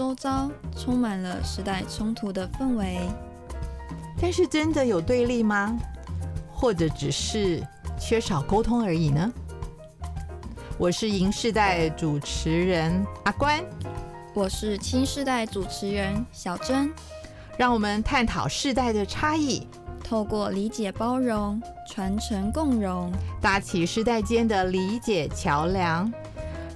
周遭充满了时代冲突的氛围？但是真的有对立吗？或者只是缺少沟通而已呢？我是银世代主持人阿关，我是青世代主持人小珍，让我们探讨世代的差异，透过理解包容、传承共融，搭起世代间的理解桥梁，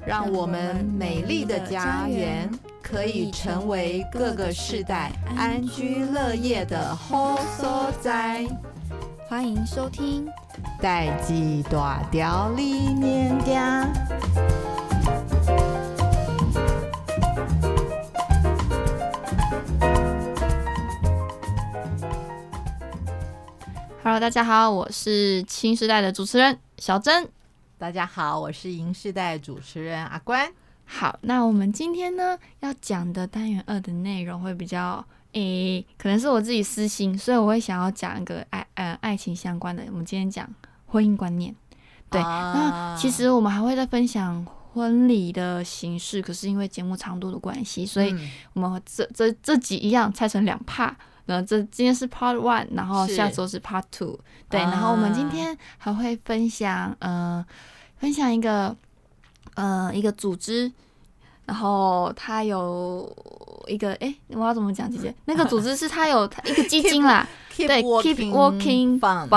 让我们美丽的家园可以成为各个世代安居乐业的好所在。欢迎收听《代际大调理念家》。Hello，大家好，我是新世代的主持人小珍。大家好，我是银世代主持人阿关。好，那我们今天呢要讲的单元二的内容会比较。诶、欸，可能是我自己私心，所以我会想要讲一个爱呃爱情相关的。我们今天讲婚姻观念，对。啊、那其实我们还会再分享婚礼的形式，可是因为节目长度的关系，所以我们这这这集一样拆成两 part。那这今天是 Part One，然后下周是 Part Two。对，然后我们今天还会分享呃分享一个呃一个组织。然后他有一个哎，我要怎么讲？姐姐，那个组织是他有一个基金啦对，Keep Working Fund，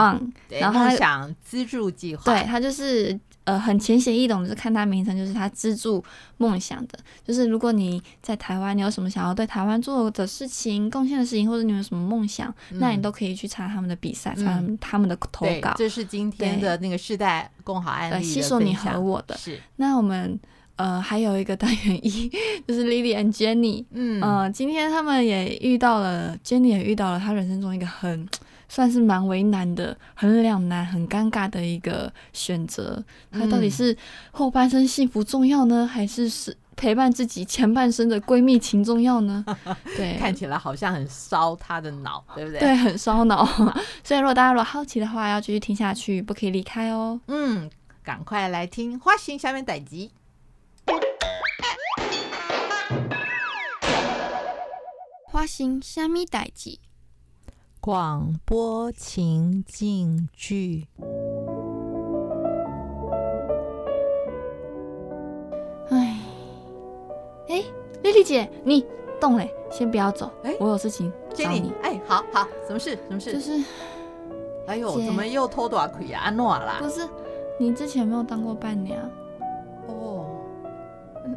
然后他想资助计划，对他就是呃很浅显易懂，就是看他名称，就是他资助梦想的。就是如果你在台湾，你有什么想要对台湾做的事情、贡献的事情，或者你有什么梦想，嗯、那你都可以去查他们的比赛，参加、嗯、他们的投稿。这是今天的那个世代共好案例的分享。携手你和我的是那我们。呃，还有一个单元一，就是 Lily and Jenny。嗯，呃，今天他们也遇到了，Jenny 也遇到了他人生中一个很算是蛮为难的、很两难、很尴尬的一个选择。他到底是后半生幸福重要呢，还是是陪伴自己前半生的闺蜜情重要呢？对，看起来好像很烧他的脑，对不对？对，很烧脑。所以如果大家如果好奇的话，要继续听下去，不可以离开哦。嗯，赶快来听花心下面代志。花心虾米代志？广播情境剧。哎，哎，丽丽姐，你动嘞，先不要走。哎，我有事情找你。哎，好好，什么事？什么事？就是，哎呦，怎么又偷大亏啊？安诺啦？不是，你之前没有当过伴娘？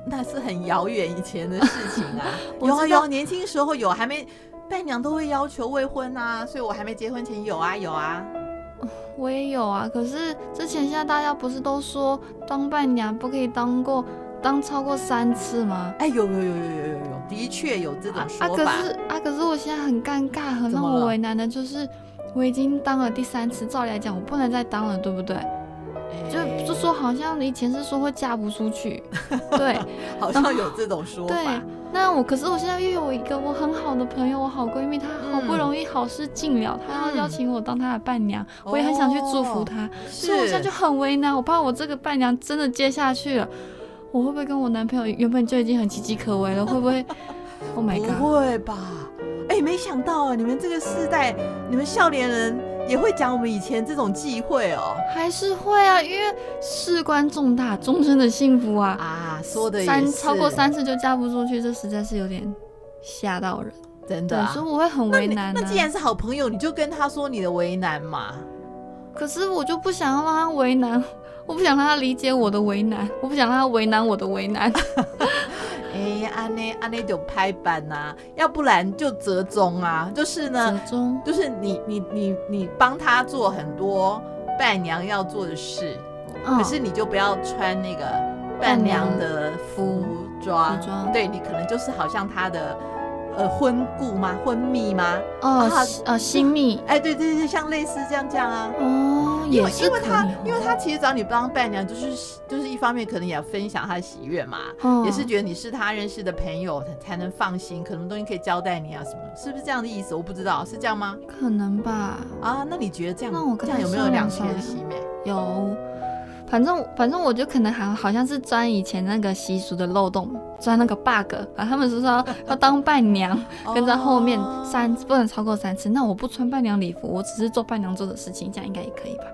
那是很遥远以前的事情啊，有啊有，年轻时候有，还没伴娘都会要求未婚啊，所以我还没结婚前有啊有啊，我也有啊。可是之前现在大家不是都说当伴娘不可以当过当超过三次吗？哎，有有有有有有有，的确有这种说法。啊，可是啊，可是我现在很尴尬，很让我为难的就是我已经当了第三次，照理来讲我不能再当了，对不对？就就说好像以前是说会嫁不出去，对，好像有这种说法。对，那我可是我现在又有一个我很好的朋友，我好闺蜜，她好不容易好事尽了，她、嗯、要邀请我当她的伴娘，嗯、我也很想去祝福她，哦、所以我现在就很为难，我怕我这个伴娘真的接下去了，我会不会跟我男朋友原本就已经很岌岌可危了，会不会？Oh my god！不会吧？哎、欸，没想到啊，你们这个世代，你们少年人。也会讲我们以前这种忌讳哦，还是会啊，因为事关重大，终身的幸福啊啊，说的三超过三次就嫁不出去，这实在是有点吓到人，真的、啊。所以我会很为难、啊那。那既然是好朋友，你就跟他说你的为难嘛。可是我就不想要让他为难，我不想让他理解我的为难，我不想让他为难我的为难。哎，安内安内就拍板呐、啊，要不然就折中啊，就是呢，折中？就是你你你你帮他做很多伴娘要做的事，嗯、可是你就不要穿那个伴娘的服装，服装。对，你可能就是好像他的。呃，婚故吗？婚蜜吗？哦，啊、呃，新蜜。哎，对对对，像类似这样这样啊。哦，也是因为他，哦、因为他其实找你当伴娘，就是就是一方面可能也要分享他的喜悦嘛，哦、也是觉得你是他认识的朋友，才能放心，可能东西可以交代你啊什么，是不是这样的意思？我不知道是这样吗？可能吧。啊，那你觉得这样？那我这样有没有两全其美？有。反正反正我就可能还好像是钻以前那个习俗的漏洞，钻那个 bug。啊，他们是说 要当伴娘，跟在后面三不能超过三次。那我不穿伴娘礼服，我只是做伴娘做的事情，这样应该也可以吧？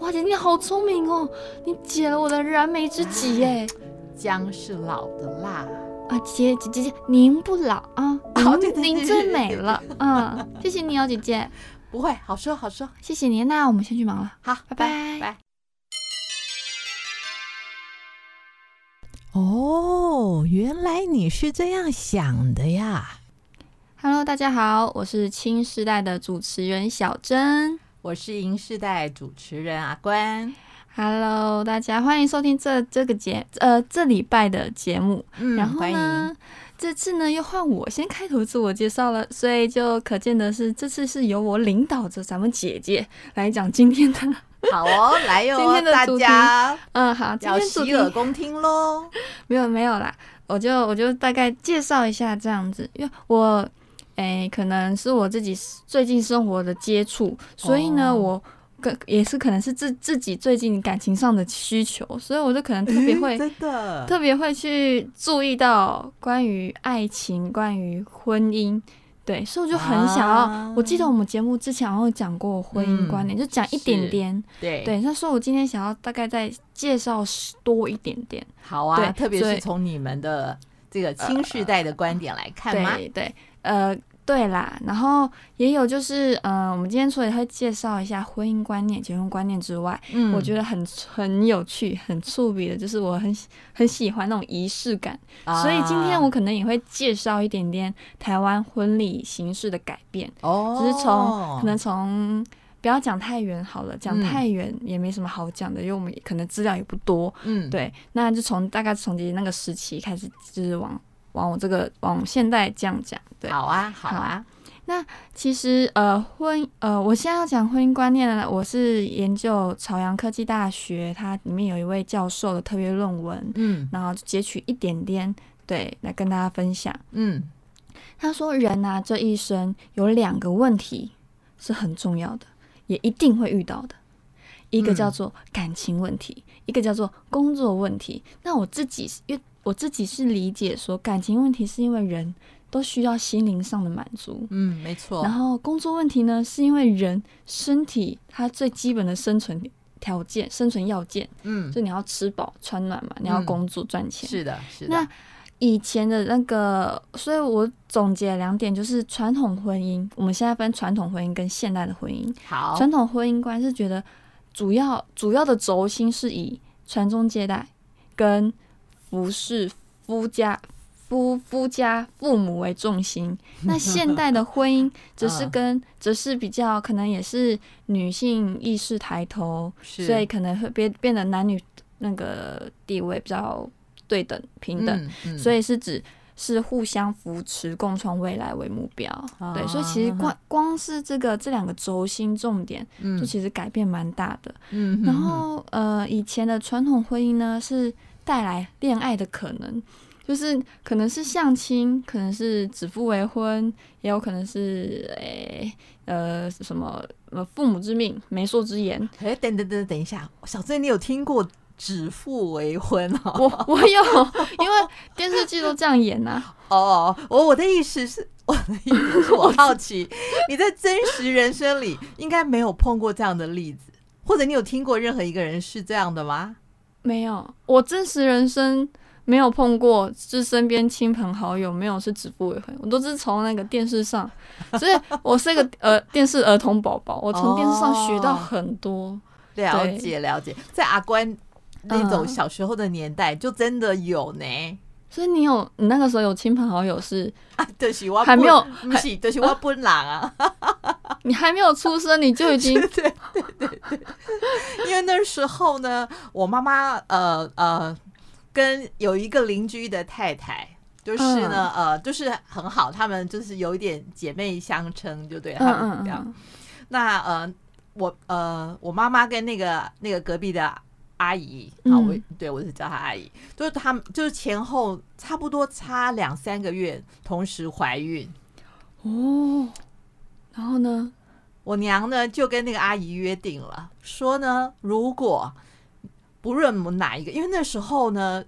哇，姐姐你好聪明哦，你解了我的燃眉之急耶！姜是老的辣啊，姐姐姐姐您不老啊，您您最美了啊，谢谢你哦，姐姐。不会，好说好说，谢谢您。那我们先去忙了，好，拜拜拜。哦，原来你是这样想的呀！Hello，大家好，我是青世代的主持人小珍，我是银世代主持人阿关。Hello，大家欢迎收听这这个节呃这礼拜的节目。嗯，然后呢，这次呢又换我先开头自我介绍了，所以就可见的是这次是由我领导着咱们姐姐来讲今天的。好哦，来哟、哦，今天的主题大家，嗯，好，今天主题要洗耳恭听喽。没有没有啦，我就我就大概介绍一下这样子，因为我，诶，可能是我自己最近生活的接触，所以呢，哦、我跟也是可能是自自己最近感情上的需求，所以我就可能特别会真的特别会去注意到关于爱情、关于婚姻。对，所以我就很想要。啊、我记得我们节目之前好像讲过婚姻观念，嗯、就讲一点点。对对，他说我今天想要大概再介绍多一点点。好啊，特别是从你们的这个新世代的观点来看吗？对对，呃。对啦，然后也有就是，嗯、呃，我们今天除了会介绍一下婚姻观念、结婚观念之外，嗯，我觉得很很有趣、很触笔的，就是我很很喜欢那种仪式感，啊、所以今天我可能也会介绍一点点台湾婚礼形式的改变。哦，只是从可能从不要讲太远好了，讲太远也没什么好讲的，嗯、因为我们可能资料也不多。嗯，对，那就从大概从那个时期开始，就是往。往我这个往现代这样讲，对，好啊，好啊。那其实呃婚呃，我现在要讲婚姻观念呢，我是研究朝阳科技大学，它里面有一位教授的特别论文，嗯，然后截取一点点，对，来跟大家分享。嗯，他说人啊这一生有两个问题是很重要的，也一定会遇到的，一个叫做感情问题，嗯、一个叫做工作问题。那我自己因为我自己是理解说，感情问题是因为人都需要心灵上的满足，嗯，没错。然后工作问题呢，是因为人身体它最基本的生存条件、生存要件，嗯，就你要吃饱穿暖嘛，你要工作赚钱。是的，是的。那以前的那个，所以我总结两点，就是传统婚姻，我们现在分传统婚姻跟现代的婚姻。好，传统婚姻观是觉得主要主要的轴心是以传宗接代跟服侍夫家、夫夫家父母为重心，那现代的婚姻则是跟，则是比较可能也是女性意识抬头，所以可能会变变得男女那个地位比较对等平等，所以是指是互相扶持、共创未来为目标。对，所以其实光光是这个这两个轴心重点，就其实改变蛮大的。嗯、然后呃，以前的传统婚姻呢是。带来恋爱的可能，就是可能是相亲，可能是指腹为婚，也有可能是诶、欸、呃什么呃父母之命、媒妁之言。哎、欸，等等等等一下，小郑，你有听过指腹为婚啊？我我有，因为电视剧都这样演呐、啊。哦，我我的意思是，我的意思是我 好奇，你在真实人生里应该没有碰过这样的例子，或者你有听过任何一个人是这样的吗？没有，我真实人生没有碰过，是身边亲朋好友没有是指腹为婚，我都是从那个电视上，所以我是一个呃电视儿童宝宝，我从电视上学到很多。哦、了解了解，在阿关那种小时候的年代，就真的有呢。所以你有，你那个时候有亲朋好友是啊，就是我还没有，不是，就是我本人啊。你还没有出生，你就已经 对对对对，因为那时候呢，我妈妈呃呃，跟有一个邻居的太太，就是呢、嗯、呃，就是很好，他们就是有一点姐妹相称，就对他们这样。嗯嗯嗯那呃，我呃，我妈妈跟那个那个隔壁的。阿姨，啊，我对我是叫她阿姨，就是他们就是前后差不多差两三个月同时怀孕。哦，然后呢，我娘呢就跟那个阿姨约定了，说呢，如果不论我哪一个，因为那时候呢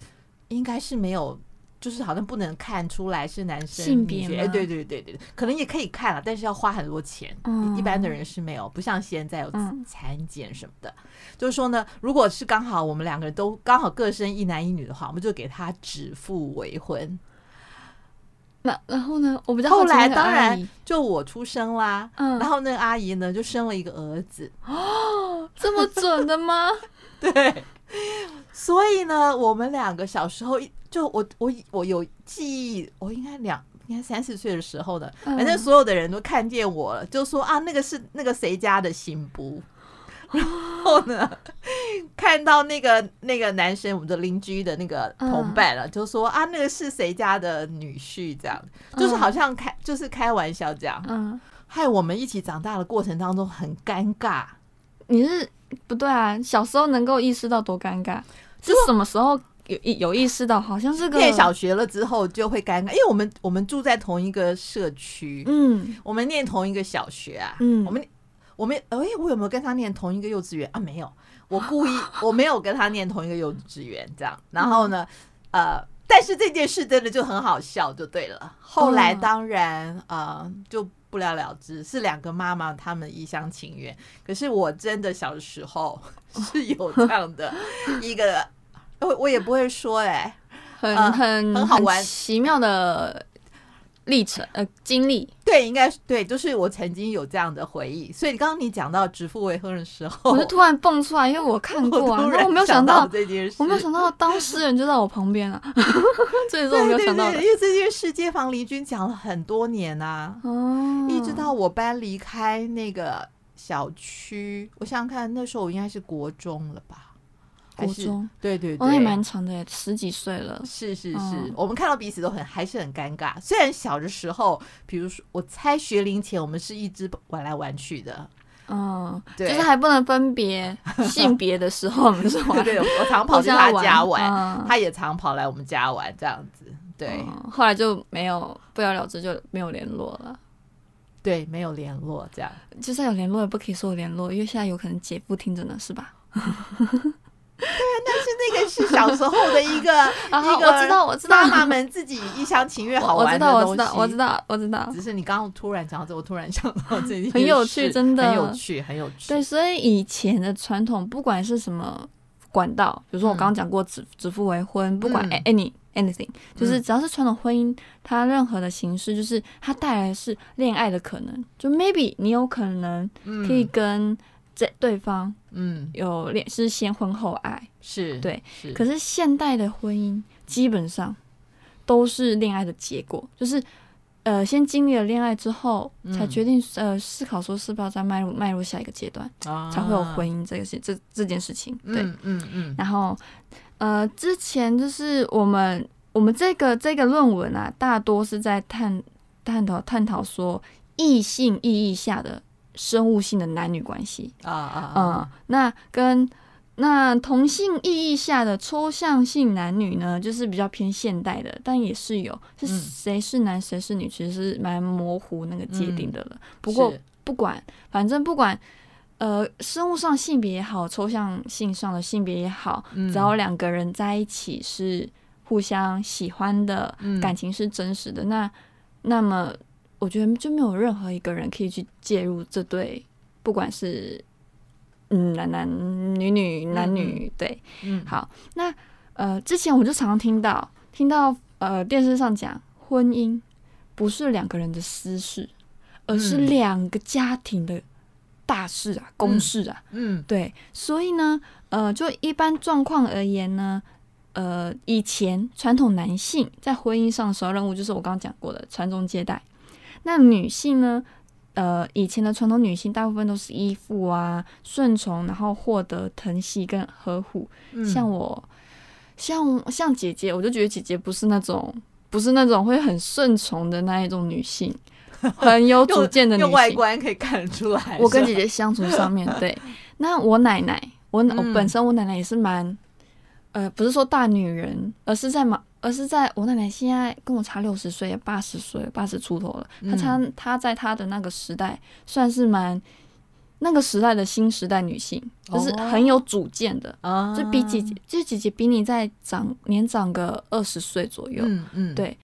应该是没有。就是好像不能看出来是男生性别，哎，对对对对，可能也可以看了，但是要花很多钱。嗯，一般的人是没有，不像现在有产检什么的。嗯、就是说呢，如果是刚好我们两个人都刚好各生一男一女的话，我们就给他指腹为婚。那然后呢，我比较后来当然就我出生啦，嗯，然后那个阿姨呢就生了一个儿子。哦，这么准的吗？对。所以呢，我们两个小时候就我我我有记忆，我应该两应该三四岁的时候的，反正所有的人都看见我了，就说啊，那个是那个谁家的新妇。然后呢，看到那个那个男生，我们的邻居的那个同伴了，就说啊，那个是谁家的女婿？这样，就是好像开就是开玩笑这样。嗯，害我们一起长大的过程当中很尴尬。你是？不对啊，小时候能够意识到多尴尬，是什么时候有有意识到？好像是个念小学了之后就会尴尬，因为我们我们住在同一个社区，嗯，我们念同一个小学啊，嗯，我们我们哎，我有没有跟他念同一个幼稚园啊？没有，我故意 我没有跟他念同一个幼稚园，这样，然后呢，呃，但是这件事真的就很好笑，就对了。后来当然呃就。不了了之，是两个妈妈他们一厢情愿。可是我真的小时候 是有这样的一个，我我也不会说哎，很很很好玩奇妙的。历程呃，经历对，应该对，就是我曾经有这样的回忆。所以刚刚你讲到指腹为婚的时候，我就突然蹦出来，因为我看过啊，然后我没有想到这件事，我没有想到当事人就在我旁边啊，所以说我没有想到的。因为这件事街坊邻居讲了很多年啊，哦，一直到我搬离开那个小区，我想想看，那时候我应该是国中了吧。国中对对对，我也蛮长的，十几岁了。是是是，嗯、我们看到彼此都很还是很尴尬。虽然小的时候，比如说我猜学龄前，我们是一直玩来玩去的。嗯，对，就是还不能分别性别的时候，我们就是玩。对，我常跑去他家玩，嗯、他也常跑来我们家玩，这样子。对、嗯，后来就没有不了了之，就没有联络了。对，没有联络，这样。就算有联络，也不可以说有联络，因为现在有可能姐夫听着呢，是吧？对啊，但是那个是小时候的一个 一个，我知道，我知道，妈妈们自己一厢情愿好玩的东西。我知道，我知道，我知道。只是你刚刚突然讲到这，我突然想到这很有趣，真的很有趣，很有趣。对，所以以前的传统，不管是什么管道，比如说我刚刚讲过指指腹为婚，不管 any anything，就是只要是传统婚姻，它任何的形式，就是它带来的是恋爱的可能。就 maybe 你有可能可以跟。对，对方，嗯，有恋是先婚后爱，是对，是可是现代的婚姻基本上都是恋爱的结果，就是呃，先经历了恋爱之后，嗯、才决定呃思考说是不是要再迈入迈入下一个阶段，啊、才会有婚姻这个事这这件事情。对，嗯嗯，嗯然后呃，之前就是我们我们这个这个论文啊，大多是在探探讨探讨说异性意义下的。生物性的男女关系。啊啊，嗯，那跟那同性意义下的抽象性男女呢，就是比较偏现代的，但也是有是谁是男谁是女，其实是蛮模糊那个界定的了。嗯、不过不管，反正不管，呃，生物上性别也好，抽象性上的性别也好，只要两个人在一起是互相喜欢的，嗯、感情是真实的，那那么。我觉得就没有任何一个人可以去介入这对，不管是嗯男男女女男女、嗯、对，嗯，好，那呃之前我就常常听到听到呃电视上讲婚姻不是两个人的私事，而是两个家庭的大事啊，公事啊，嗯，对，所以呢，呃，就一般状况而言呢，呃，以前传统男性在婚姻上的首要任务就是我刚刚讲过的传宗接代，那女性呢，呃，以前的传统女性大部分都是依附啊、顺从，然后获得疼惜跟呵护。嗯、像我，像像姐姐，我就觉得姐姐不是那种，不是那种会很顺从的那一种女性，很有主见的女性。用外观可以看得出来。我跟姐姐相处上面，对，那我奶奶，我、嗯、我本身我奶奶也是蛮，呃，不是说大女人，而是在嘛。而是在我奶奶现在跟我差六十岁，八十岁，八十出头了。她差她在她的那个时代算是蛮那个时代的新时代女性，就是很有主见的，哦、就比姐姐，就姐姐比你再长年长个二十岁左右。嗯嗯，对，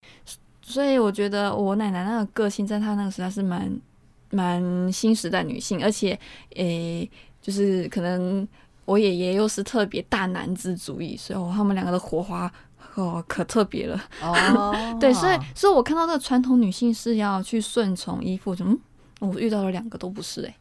所以我觉得我奶奶那个个性，在她那个时代是蛮蛮新时代女性，而且诶、欸，就是可能我爷爷又是特别大男子主义，所以我他们两个的火花。哦，可特别了哦。对，所以，所以我看到这个传统女性是要去顺从依附，嗯，我遇到了两个都不是哎、欸。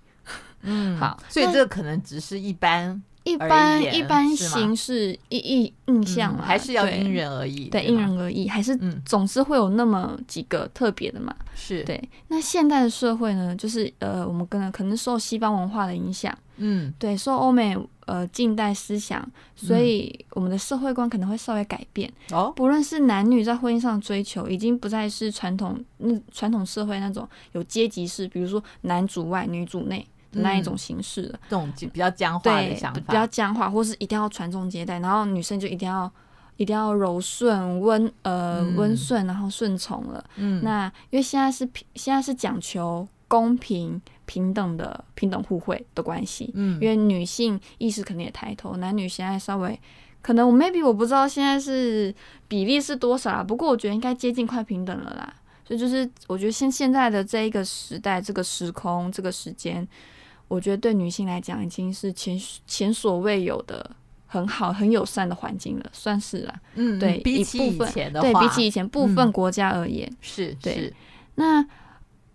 嗯，好，所以这个可能只是一般一般一般形式一一印象嘛、嗯，还是要因人而异。对，因人而异，还是总是会有那么几个特别的嘛。是对。那现代的社会呢，就是呃，我们可能可能受西方文化的影响，嗯，对，受欧美。呃，近代思想，所以我们的社会观可能会稍微改变。哦、嗯，不论是男女在婚姻上追求，已经不再是传统那传统社会那种有阶级式，比如说男主外女主内的那一种形式了。这种比较僵化的想法，比较僵化，或是一定要传宗接代，然后女生就一定要一定要柔顺温呃温顺、嗯，然后顺从了。嗯，那因为现在是现在是讲求公平。平等的平等互惠的关系，嗯，因为女性意识肯定也抬头，男女现在稍微可能我 maybe 我不知道现在是比例是多少啦，不过我觉得应该接近快平等了啦。所以就是我觉得现现在的这一个时代，这个时空，这个时间，我觉得对女性来讲已经是前前所未有的很好很友善的环境了，算是啦。嗯，对，比起以前的话，对比起以前部分国家而言，嗯、是对是。那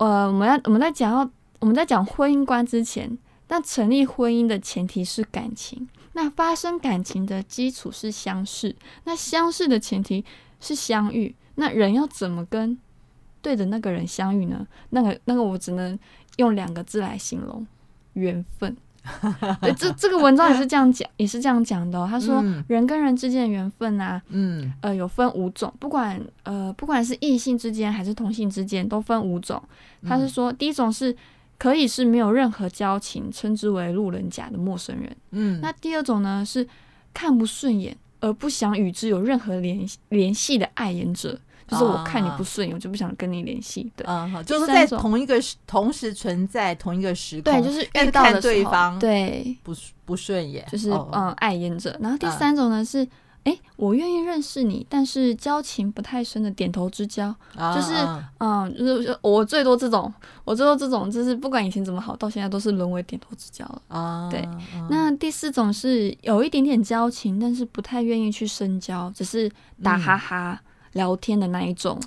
呃，我们要我们在讲要。我们在讲婚姻观之前，那成立婚姻的前提是感情。那发生感情的基础是相识。那相识的前提是相遇。那人要怎么跟对的那个人相遇呢？那个那个我只能用两个字来形容：缘分。对，这这个文章也是这样讲，也是这样讲的哦。他说，人跟人之间的缘分啊，嗯，呃，有分五种，不管呃，不管是异性之间还是同性之间，都分五种。他是说，第一种是。可以是没有任何交情，称之为路人甲的陌生人。嗯，那第二种呢是看不顺眼而不想与之有任何联联系的爱眼者，就是我看你不顺眼，我就不想跟你联系。对，嗯，就是在同一个同时存在同一个时空，对，就是遇到的对方对不不顺眼，就是嗯碍眼者。然后第三种呢是。哎，我愿意认识你，但是交情不太深的点头之交，啊、就是，嗯，就是我最多这种，我最多这种，就是不管以前怎么好，到现在都是沦为点头之交了。啊，对。啊、那第四种是有一点点交情，但是不太愿意去深交，只是打哈哈。嗯聊天的那一种，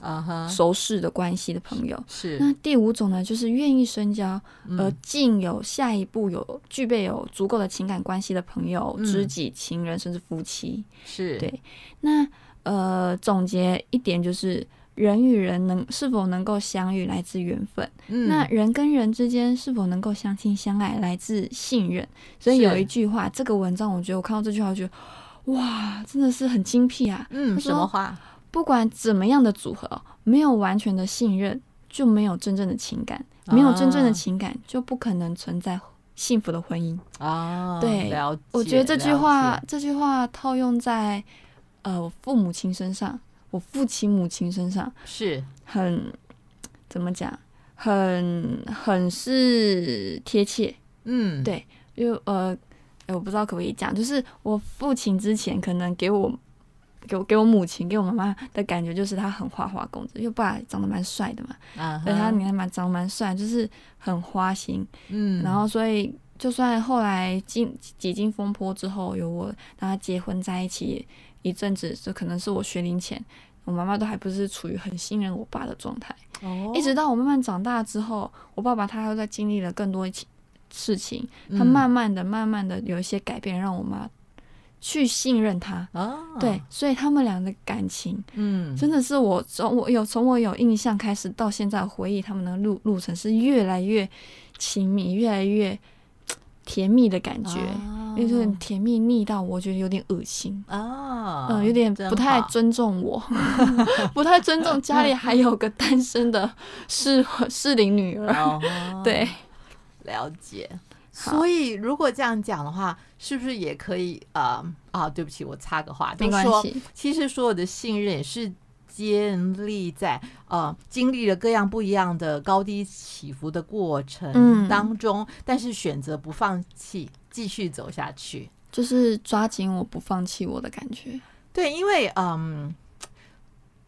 熟识的关系的朋友、uh -huh. 是。那第五种呢，就是愿意深交，而进有下一步有具备有足够的情感关系的朋友、嗯、知己、情人，甚至夫妻。是对。那呃，总结一点就是，人与人能是否能够相遇，来自缘分、嗯。那人跟人之间是否能够相亲相爱，来自信任。所以有一句话，这个文章我觉得我看到这句话，我觉得哇，真的是很精辟啊。嗯，什么话？不管怎么样的组合，没有完全的信任，就没有真正的情感；没有真正的情感，就不可能存在幸福的婚姻啊。对，我觉得这句话，这句话套用在呃我父母亲身上，我父亲母亲身上是很怎么讲，很很是贴切。嗯，对，因为呃，我不知道可不可以讲，就是我父亲之前可能给我。给我给我母亲给我妈妈的感觉就是他很花花公子，因为爸长得蛮帅的嘛，对、uh -huh. 他你看蛮长得蛮帅，就是很花心，嗯，然后所以就算后来经几经风波之后，有我跟他结婚在一起一阵子，就可能是我学龄前，我妈妈都还不是处于很信任我爸的状态，哦、oh.，一直到我慢慢长大之后，我爸爸他又在经历了更多事情，他慢慢的、慢慢的有一些改变，让我妈去信任他。哦，对，所以他们俩的感情，嗯，真的是我从我有从我有印象开始到现在回忆他们的路路程是越来越亲密，越来越甜蜜的感觉。哦有点甜蜜腻到我觉得有点恶心啊，有点不太尊重我，不太尊重家里还有个单身的适适龄女儿。哦、对，了解。所以如果这样讲的话，是不是也可以？呃啊，对不起，我插个话，没关系。其实所有的信任也是建立在呃经历了各样不一样的高低起伏的过程当中，嗯、但是选择不放弃。继续走下去，就是抓紧我不放弃我的感觉。对，因为嗯，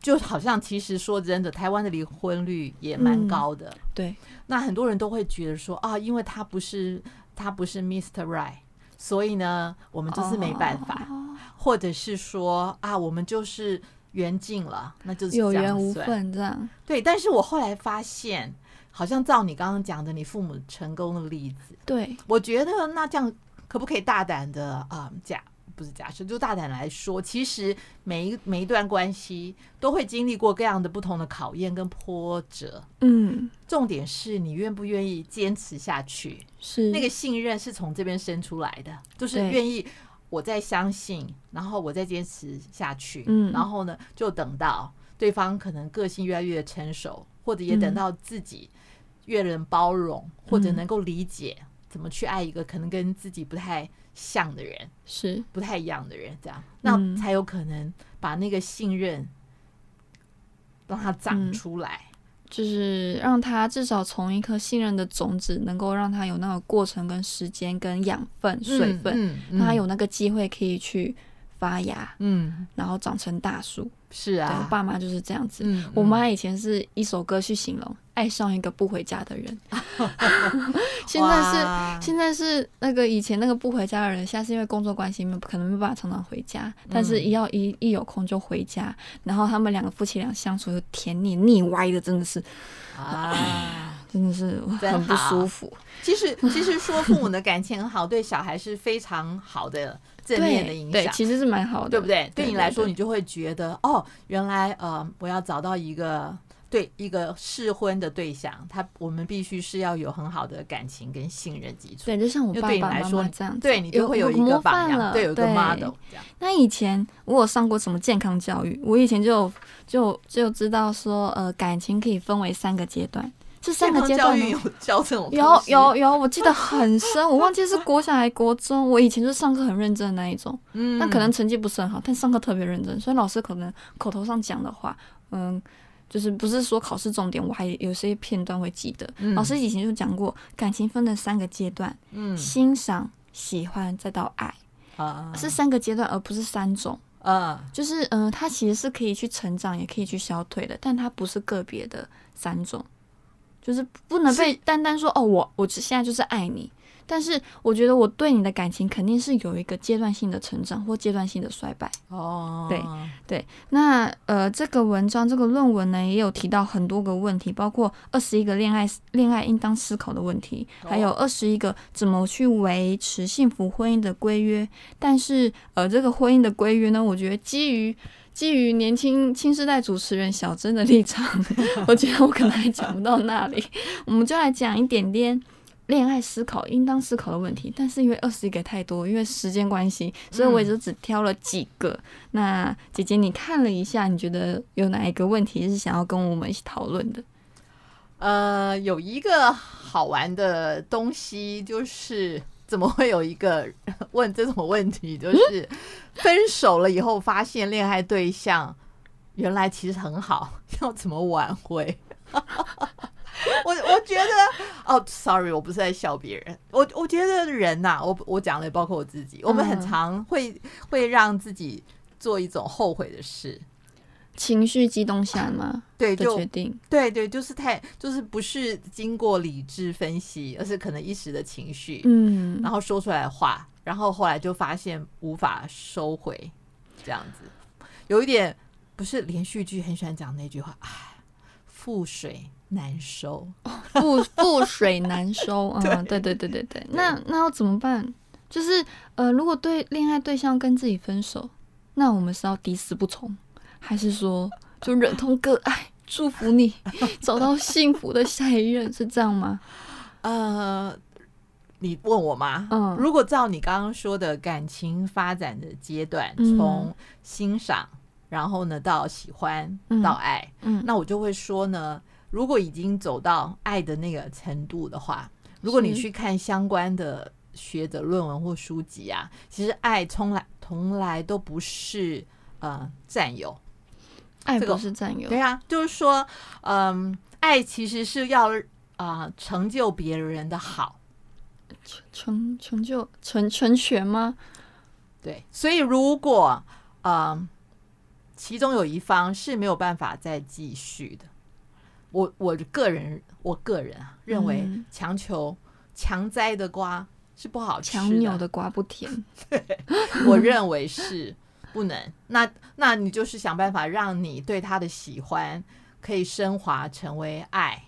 就好像其实说真的，台湾的离婚率也蛮高的。嗯、对，那很多人都会觉得说啊，因为他不是他不是 Mr. Right，所以呢，我们就是没办法，哦、或者是说啊，我们就是缘尽了，那就是有缘无分这样。对，但是我后来发现。好像照你刚刚讲的，你父母成功的例子，对，我觉得那这样可不可以大胆的啊、嗯、假不是假设，就大胆来说，其实每一每一段关系都会经历过各样的不同的考验跟波折，嗯，重点是你愿不愿意坚持下去，是。那个信任是从这边生出来的，就是愿意我再相信，然后我再坚持下去，嗯，然后呢就等到对方可能个性越来越成熟，或者也等到自己。越能包容，或者能够理解怎么去爱一个可能跟自己不太像的人，是。不太一样的人，这样，那才有可能把那个信任让它长出来，嗯，就是让他至少从一颗信任的种子，能够让他有那个过程跟时间跟养分、水分，让，嗯嗯。嗯，他有那个机会可以去发芽，嗯，然后长成大树。是啊，我爸妈就是这样子。我妈以前是一首歌去形容爱上一个不回家的人，现在是现在是那个以前那个不回家的人，现在是因为工作关系，没可能没办法常常回家，但是一要一一有空就回家，然后他们两个夫妻俩相处又甜腻腻歪的，真的是啊，真的是很不舒服。其实其实说父母的感情很好，对小孩是非常好的。正面的影响，对，其实是蛮好的，对不对？对你来说，你就会觉得哦，原来呃，我要找到一个对一个试婚的对象，他我们必须是要有很好的感情跟信任基础。对，就像我爸爸妈妈这样子，对你就会有一个榜样，对，有一个 model 这样。那以前我有上过什么健康教育？我以前就就就知道说，呃，感情可以分为三个阶段。这三个阶段有教这种有有有，我记得很深，我忘记是国小还是国中。我以前就上课很认真的那一种，嗯，那可能成绩不是很好，但上课特别认真，所以老师可能口头上讲的话，嗯，就是不是说考试重点，我还有些片段会记得。老师以前就讲过，感情分了三个阶段，嗯，欣赏、喜欢再到爱，啊，是三个阶段，而不是三种，啊，就是嗯，它其实是可以去成长，也可以去消退的，但它不是个别的三种。就是不能被单单说哦，我我现在就是爱你，但是我觉得我对你的感情肯定是有一个阶段性的成长或阶段性的衰败。哦，对对，那呃，这个文章这个论文呢，也有提到很多个问题，包括二十一个恋爱恋爱应当思考的问题，还有二十一个怎么去维持幸福婚姻的规约。但是呃，这个婚姻的规约呢，我觉得基于。基于年轻新时代主持人小珍的立场，我觉得我可能还讲不到那里。我们就来讲一点点恋爱思考应当思考的问题。但是因为二十一个太多，因为时间关系，所以我也就只挑了几个。嗯、那姐姐，你看了一下，你觉得有哪一个问题是想要跟我们一起讨论的？呃，有一个好玩的东西就是。怎么会有一个问这种问题？就是分手了以后，发现恋爱对象原来其实很好，要怎么挽回？觉得哦，sorry，我不是在笑别人。我我觉得人呐、啊，我我讲的也包括我自己，我们很常会会让自己做一种后悔的事。情绪激动下吗？对，就决定。对对，就是太，就是不是经过理智分析，而是可能一时的情绪，嗯，然后说出来的话，然后后来就发现无法收回，这样子，有一点不是连续剧很喜欢讲那句话，哎，覆水难收。覆覆水难收。嗯，对对对对对。那那要怎么办？就是呃，如果对恋爱对象跟自己分手，那我们是要抵死不从，还是说就忍痛割爱，祝福你找到幸福的下一任，是这样吗？呃，你问我吗？嗯，如果照你刚刚说的感情发展的阶段，从欣赏。然后呢，到喜欢，到爱，嗯，那我就会说呢，如果已经走到爱的那个程度的话，如果你去看相关的学者论文或书籍啊，其实爱从来从来都不是呃占有，爱不是占有，对啊，就是说，嗯，爱其实是要啊成就别人的好，成成就成成全吗？对，所以如果嗯。其中有一方是没有办法再继续的，我我个人我个人啊认为强求强摘的瓜是不好吃的，强扭的瓜不甜。对，我认为是不能。那那你就是想办法让你对他的喜欢可以升华成为爱，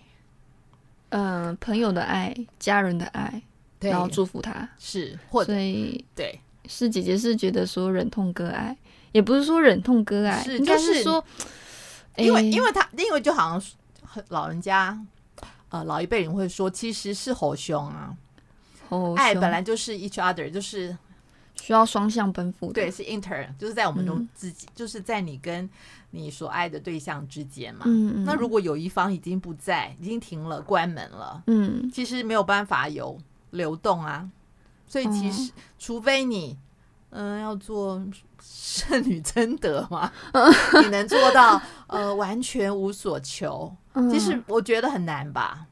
嗯、呃，朋友的爱，家人的爱，然后祝福他是，或者所以对，是姐姐是觉得说忍痛割爱。也不是说忍痛割爱，是应该是说，因为因为他因为就好像老人家呃老一辈人会说，其实是吼凶啊，吼爱本来就是 each other，就是需要双向奔赴的，对，是 inter，就是在我们中自己，嗯、就是在你跟你所爱的对象之间嘛。嗯嗯。那如果有一方已经不在，已经停了，关门了，嗯，其实没有办法有流动啊。所以其实，嗯、除非你嗯、呃、要做。圣女贞德嘛？你能做到呃完全无所求？其实我觉得很难吧。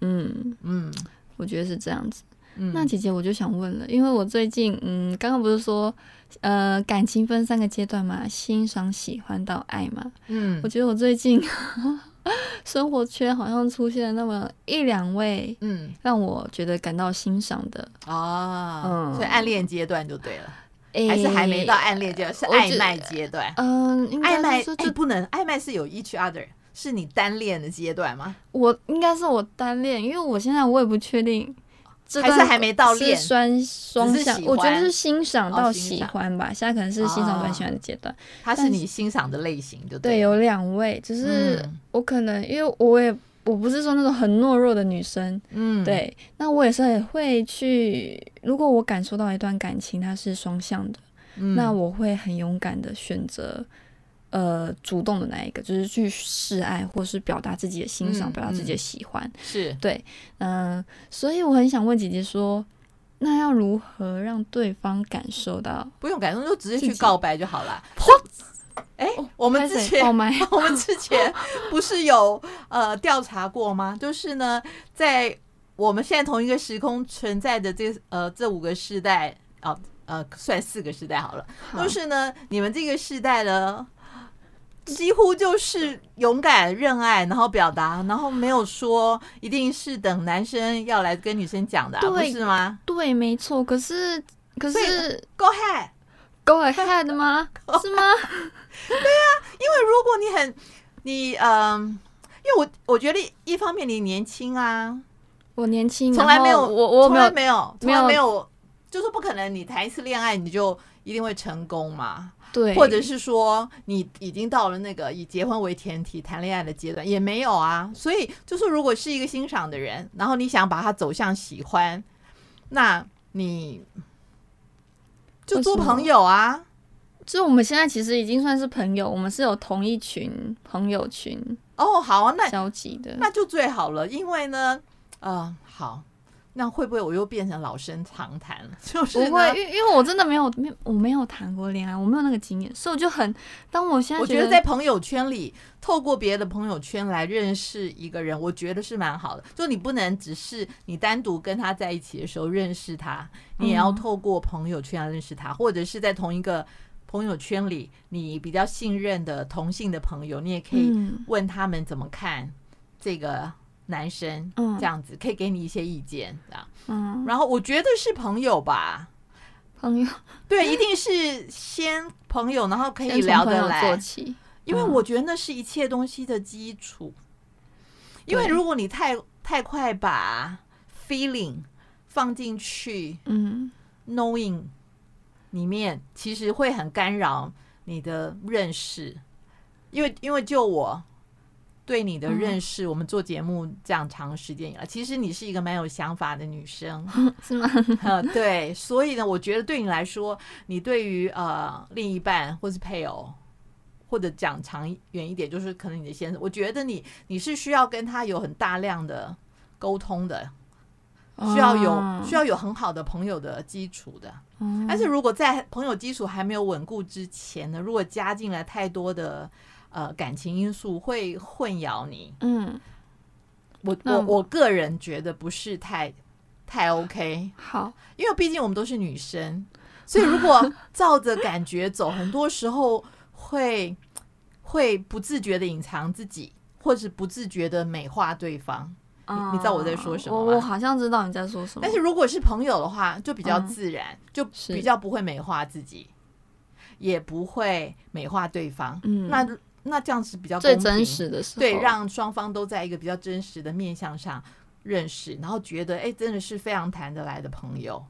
嗯嗯，我觉得是这样子。嗯、那姐姐我就想问了，因为我最近嗯，刚刚不是说呃感情分三个阶段嘛，欣赏、喜欢到爱嘛。嗯，我觉得我最近 生活圈好像出现了那么一两位，嗯，让我觉得感到欣赏的啊，嗯，所以暗恋阶段就对了。还是还没到暗恋阶段，是暧昧阶段。嗯，暧昧就不能暧昧是有 each other，是你单恋的阶段吗？我应该是我单恋，因为我现在我也不确定，还是还没到恋双双向。我觉得是欣赏到喜欢吧，现在可能是欣赏到喜欢的阶段。他是你欣赏的类型，就对。对，有两位，就是我可能因为我也。我不是说那种很懦弱的女生，嗯，对，那我也是很会去。如果我感受到一段感情它是双向的，嗯，那我会很勇敢的选择，呃，主动的那一个，就是去示爱，或是表达自己的欣赏，嗯，表达自己的喜欢，是对，嗯，呃，所以我很想问姐姐说，那要如何让对方感受到？不用感受，就直接去告白就好了。哎，我们之前 我们之前不是有呃调查过吗？就是呢，在我们现在同一个时空存在的这呃这五个世代啊呃算四个世代好了，好就是呢你们这个世代呢几乎就是勇敢认爱，然后表达，然后没有说一定是等男生要来跟女生讲的，啊，不是吗？对，没错。可是可是，Go ahead。Go ahead 吗？是吗？对啊，因为如果你很你嗯、呃，因为我我觉得一方面你年轻啊，我年轻，从来没有我我从来没有从来没有，就是不可能你谈一次恋爱你就一定会成功嘛。对，或者是说你已经到了那个以结婚为前提谈恋爱的阶段也没有啊。所以就是如果是一个欣赏的人，然后你想把他走向喜欢，那你。就做朋友啊，就我们现在其实已经算是朋友，我们是有同一群朋友群哦。好啊，那交集的那就最好了，因为呢，呃，好。那会不会我又变成老生常谈了？就是不会，因因为我真的没有没我没有谈过恋爱，我没有那个经验，所以我就很当我现在觉得，我觉得在朋友圈里，透过别的朋友圈来认识一个人，我觉得是蛮好的。就你不能只是你单独跟他在一起的时候认识他，你也要透过朋友圈来认识他，嗯、或者是在同一个朋友圈里，你比较信任的同性的朋友，你也可以问他们怎么看这个。男生嗯。这样子可以给你一些意见，这样，嗯，然后我觉得是朋友吧，朋友，对，一定是先朋友，然后可以聊得来，因为我觉得那是一切东西的基础。因为如果你太太太快把 feeling 放进去，嗯，knowing 里面，其实会很干扰你的认识，因为因为就我。对你的认识，嗯、我们做节目这样长时间以来，其实你是一个蛮有想法的女生，是吗？呃，对，所以呢，我觉得对你来说，你对于呃另一半或是配偶，或者讲长远一点，就是可能你的先生，我觉得你你是需要跟他有很大量的沟通的，需要有、哦、需要有很好的朋友的基础的。嗯、但是如果在朋友基础还没有稳固之前呢，如果加进来太多的。呃，感情因素会混淆你。嗯，我我我个人觉得不是太太 OK。好，因为毕竟我们都是女生，所以如果照着感觉走，很多时候会会不自觉的隐藏自己，或者不自觉的美化对方。你你知道我在说什么吗？我我好像知道你在说什么。但是如果是朋友的话，就比较自然，就比较不会美化自己，也不会美化对方。嗯，那。那这样子比较最真实的时候，对，让双方都在一个比较真实的面向上认识，然后觉得哎、欸，真的是非常谈得来的朋友，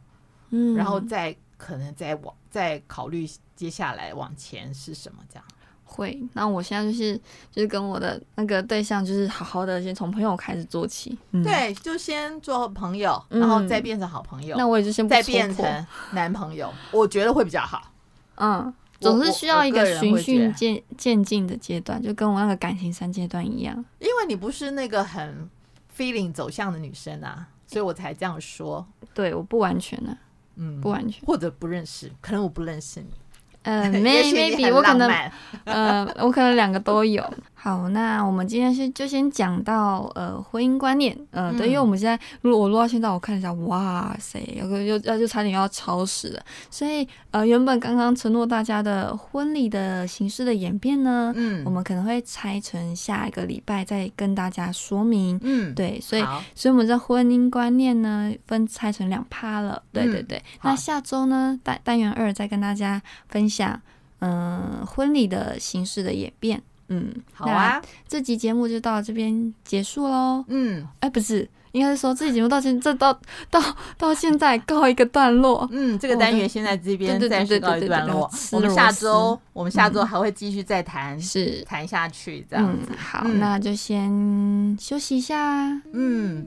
嗯，然后再可能再往再考虑接下来往前是什么这样。会，那我现在就是就是跟我的那个对象，就是好好的先从朋友开始做起，嗯、对，就先做朋友，然后再变成好朋友。嗯、那我也就先不再变成男朋友，我觉得会比较好。嗯。总是需要一个循序渐渐进的阶段，就跟我那个感情三阶段一样。因为你不是那个很 feeling 走向的女生啊，所以我才这样说。对，我不完全呢、啊，嗯，不完全，或者不认识，可能我不认识你。呃，maybe 我可能，呃，我可能两个都有。好，那我们今天先就先讲到呃婚姻观念，呃，对，因为我们现在如果我录到现在，我看一下，哇塞，有个又要就差点要超时了。所以呃，原本刚刚承诺大家的婚礼的形式的演变呢，嗯，我们可能会拆成下一个礼拜再跟大家说明，嗯，对，所以所以我们这婚姻观念呢分拆成两趴了，对对对。嗯、那下周呢单单元二再跟大家分享，嗯、呃，婚礼的形式的演变。嗯，好啊，这集节目就到这边结束喽。嗯，哎，不是，应该是说这集节目到现这到到到现在告一个段落。嗯，这个单元现在这边暂时告一段落。我们下周我们下周还会继续再谈，是谈下去这样子。好，那就先休息一下。嗯。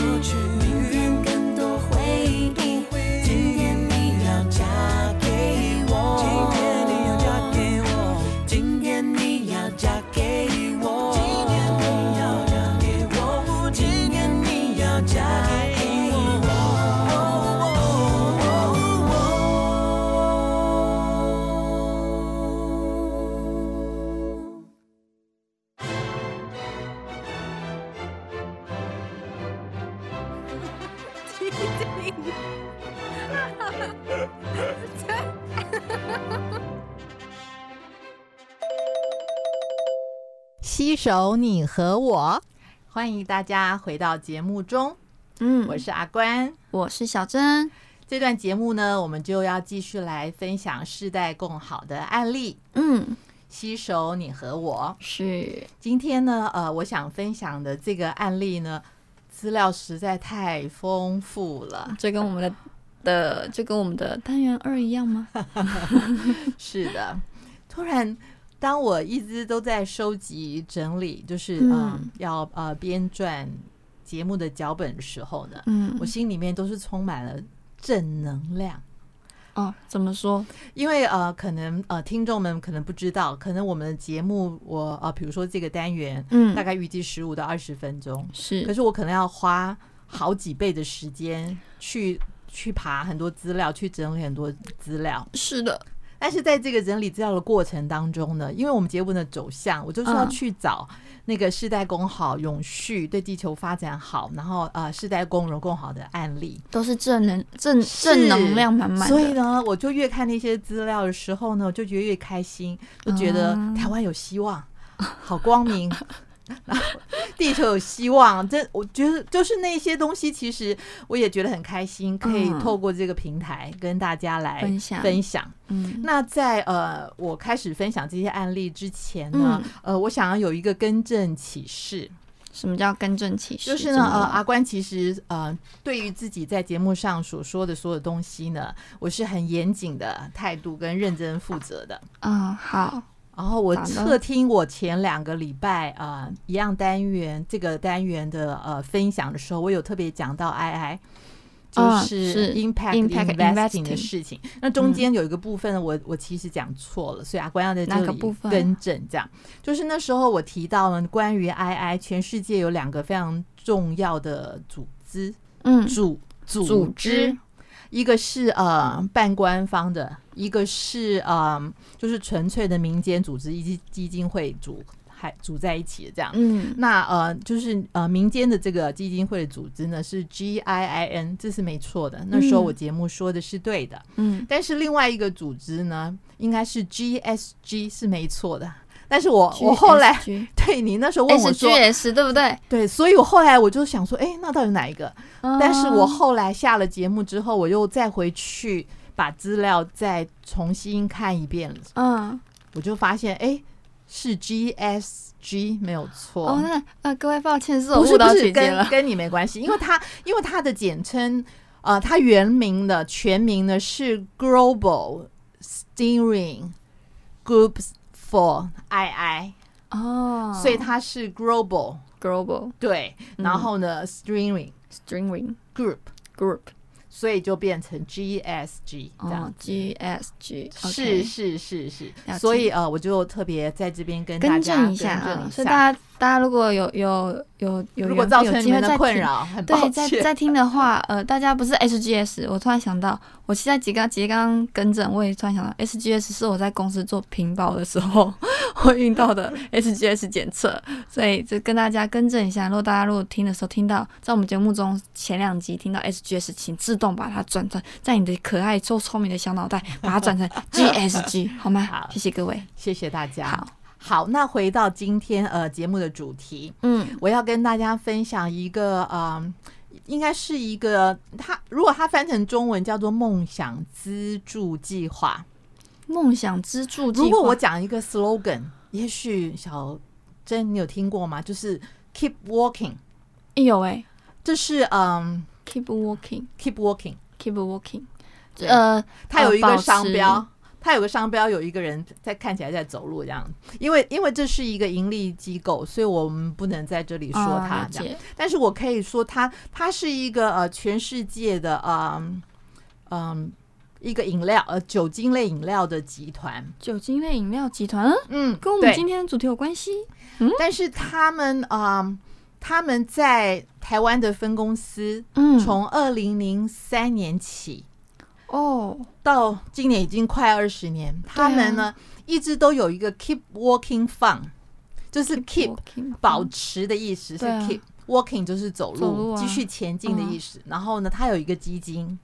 不去命运。携手你和我，欢迎大家回到节目中。嗯，我是阿关，我是小珍。这段节目呢，我们就要继续来分享世代共好的案例。嗯，携手你和我是今天呢，呃，我想分享的这个案例呢，资料实在太丰富了。这跟我们的的就跟我们的单元二一样吗？是的，突然。当我一直都在收集整理，就是嗯，嗯，要呃编撰节目的脚本的时候呢，嗯，我心里面都是充满了正能量。哦，怎么说？因为呃，可能呃，听众们可能不知道，可能我们的节目我呃，比如说这个单元，嗯，大概预计十五到二十分钟，是，可是我可能要花好几倍的时间去去爬很多资料，去整理很多资料。是的。但是在这个整理资料的过程当中呢，因为我们节目的走向，我就是要去找那个世代共好、永续、对地球发展好，然后呃世代共荣共好的案例，都是正能正正能量满满。所以呢，我就越看那些资料的时候呢，我就觉得越开心，就觉得台湾有希望，好光明。然后地球有希望，这我觉得就是那些东西，其实我也觉得很开心，可以透过这个平台跟大家来分享。分享。嗯，那在呃我开始分享这些案例之前呢，嗯、呃，我想要有一个更正启示。什么叫更正启示？就是呢，呃，阿关其实呃对于自己在节目上所说的所有东西呢，我是很严谨的态度跟认真负责的。嗯，好。然后我侧听我前两个礼拜啊、呃、一样单元这个单元的呃分享的时候，我有特别讲到 II，就是 impact investing 的事情。那中间有一个部分呢，我我其实讲错了，所以阿关要在这里更正。这样就是那时候我提到了关于 II，全世界有两个非常重要的组织，嗯，组组织。一个是呃半官方的，一个是呃就是纯粹的民间组织以及基金会组还组在一起的这样。嗯，那呃就是呃民间的这个基金会的组织呢是 GIIN，这是没错的。那时候我节目说的是对的。嗯，但是另外一个组织呢应该是 GSG 是没错的。但是我 GSG 我后来对你那时候问我说 SGS 对不对？对，所以我后来我就想说，哎，那到底哪一个？但是我后来下了节目之后，我又再回去把资料再重新看一遍，嗯，我就发现，哎，是 GSG 没有错。哦，那呃，各位抱歉，是我误导姐姐了，跟跟你没关系，因为它 因为它的简称，呃，它原名的全名呢是 Global Steering Groups。For II 哦，所以它是 global global 对，然后呢，steering steering group group，所以就变成 GSG 这样，GSG 是是是是，所以呃，我就特别在这边跟大家更正一下。啊，所以大家大家如果有有有有如果造成你们的困扰，对，在在听的话，呃，大家不是 SGS，我突然想到。我现在几刚刚刚更正，我也突然想到，SGS 是我在公司做屏保的时候 会用到的 SGS 检测，所以就跟大家更正一下。如果大家如果听的时候听到在我们节目中前两集听到 SGS，请自动把它转成在你的可爱又聪明的小脑袋把它转成 GSG 好吗？好，谢谢各位，谢谢大家。好，好，那回到今天呃节目的主题，嗯，我要跟大家分享一个呃，应该是一个它如果它翻成中文叫做梦想资助计划。梦想资助计划。如果我讲一个 slogan，也许小珍你有听过吗？就是 keep walking。有哎，这是嗯，keep walking，keep walking，keep walking。呃，它有一个商标。它有个商标，有一个人在看起来在走路这样，因为因为这是一个盈利机构，所以我们不能在这里说它这样。但是我可以说它，它是一个呃全世界的嗯嗯一个饮料呃酒精类饮料的集团，酒精类饮料集团，嗯，跟我们今天的主题有关系。嗯，但是他们啊，他们在台湾的分公司，嗯，从二零零三年起。哦，到今年已经快二十年，他们呢一直都有一个 keep walking fund，就是 keep 保持的意思，是 keep walking 就是走路继续前进的意思。然后呢，他有一个基金，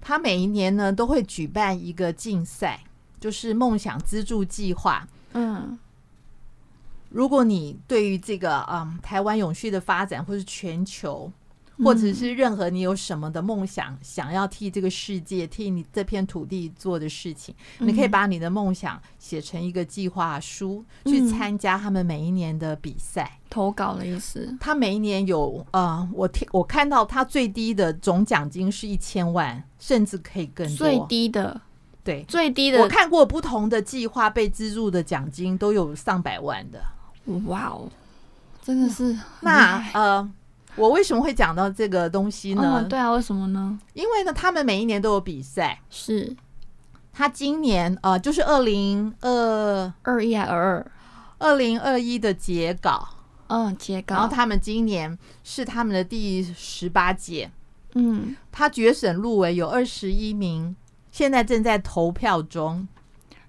他每一年呢都会举办一个竞赛，就是梦想资助计划。嗯，如果你对于这个嗯台湾永续的发展，或是全球。或者是任何你有什么的梦想，想要替这个世界、替你这片土地做的事情，你可以把你的梦想写成一个计划书，去参加他们每一年的比赛。投稿的意思。他每一年有呃，我听我看到他最低的总奖金是一千万，甚至可以更多。最低的，对，最低的。我看过不同的计划被资助的奖金都有上百万的。哇哦，真的是那呃。我为什么会讲到这个东西呢？哦，对啊，为什么呢？因为呢，他们每一年都有比赛。是，他今年呃，就是二零二二一还二二二零二一的结稿，嗯，结稿。然后他们今年是他们的第十八届，嗯，他决审入围有二十一名，现在正在投票中，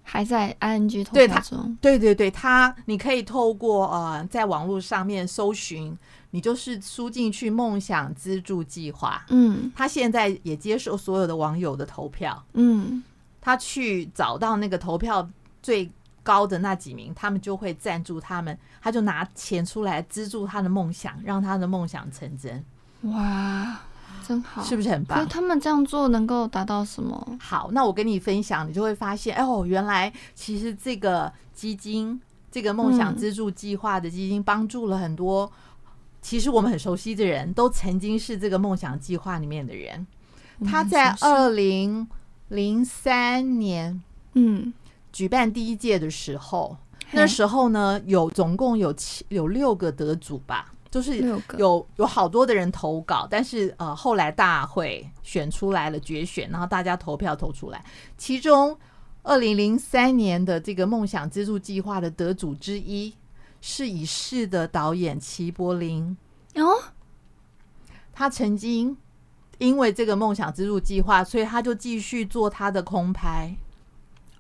还在 ING 投票中。对对对，他你可以透过呃，在网络上面搜寻。你就是输进去梦想资助计划，嗯，他现在也接受所有的网友的投票，嗯，他去找到那个投票最高的那几名，他们就会赞助他们，他就拿钱出来资助他的梦想，让他的梦想成真。哇，真好，是不是很棒？可他们这样做能够达到什么？好，那我跟你分享，你就会发现，哦，原来其实这个基金，这个梦想资助计划的基金，帮助了很多。其实我们很熟悉的人都曾经是这个梦想计划里面的人。他在二零零三年，嗯，举办第一届的时候，那时候呢，有总共有七有六个得主吧，就是有有好多的人投稿，但是呃后来大会选出来了决选，然后大家投票投出来，其中二零零三年的这个梦想资助计划的得主之一。是已逝的导演齐柏林哦，他曾经因为这个梦想之路计划，所以他就继续做他的空拍。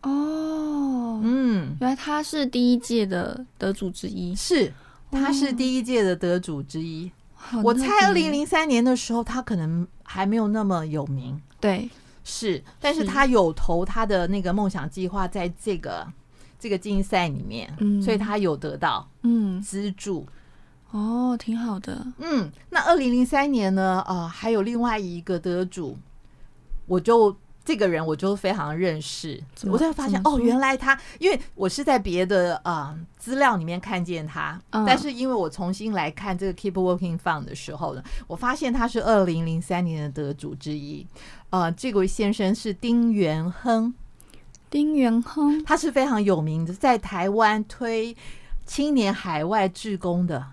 哦，嗯，原来他是第一届的得主之一，是，他是第一届的得主之一。哦，我猜二零零三年的时候，他可能还没有那么有名。对，是，但是他有投他的那个梦想计划在这个。这个竞赛里面，嗯，所以他有得到嗯资助，哦，挺好的，嗯。那二零零三年呢？啊、呃，还有另外一个得主，我就这个人我就非常认识，我才发现哦，原来他，因为我是在别的啊、呃、资料里面看见他，嗯，但是因为我重新来看这个 Keep Working Fund 的时候呢，我发现他是二零零三年的得主之一，呃，这位先生是丁元亨。丁元亨，他是非常有名的，在台湾推青年海外志工的。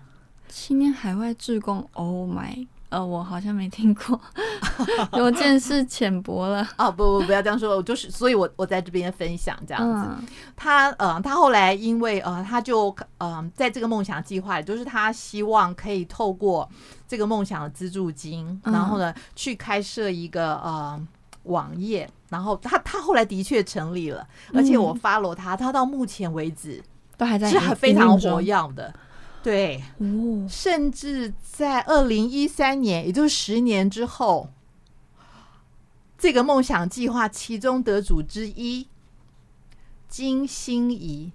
青年海外志工，Oh my，呃，我好像没听过，我见识浅薄了。哦，不不不要这样说，我就是，所以我我在这边分享这样子。嗯、他呃，他后来因为呃，他就嗯、呃，在这个梦想计划里，就是他希望可以透过这个梦想的资助金，然后呢，嗯、去开设一个呃。网页，然后他他后来的确成立了，而且我 follow 他，他到目前为止都还在是很非常活跃的，对，哦，甚至在二零一三年，也就是十年之后，这个梦想计划其中得主之一金心怡，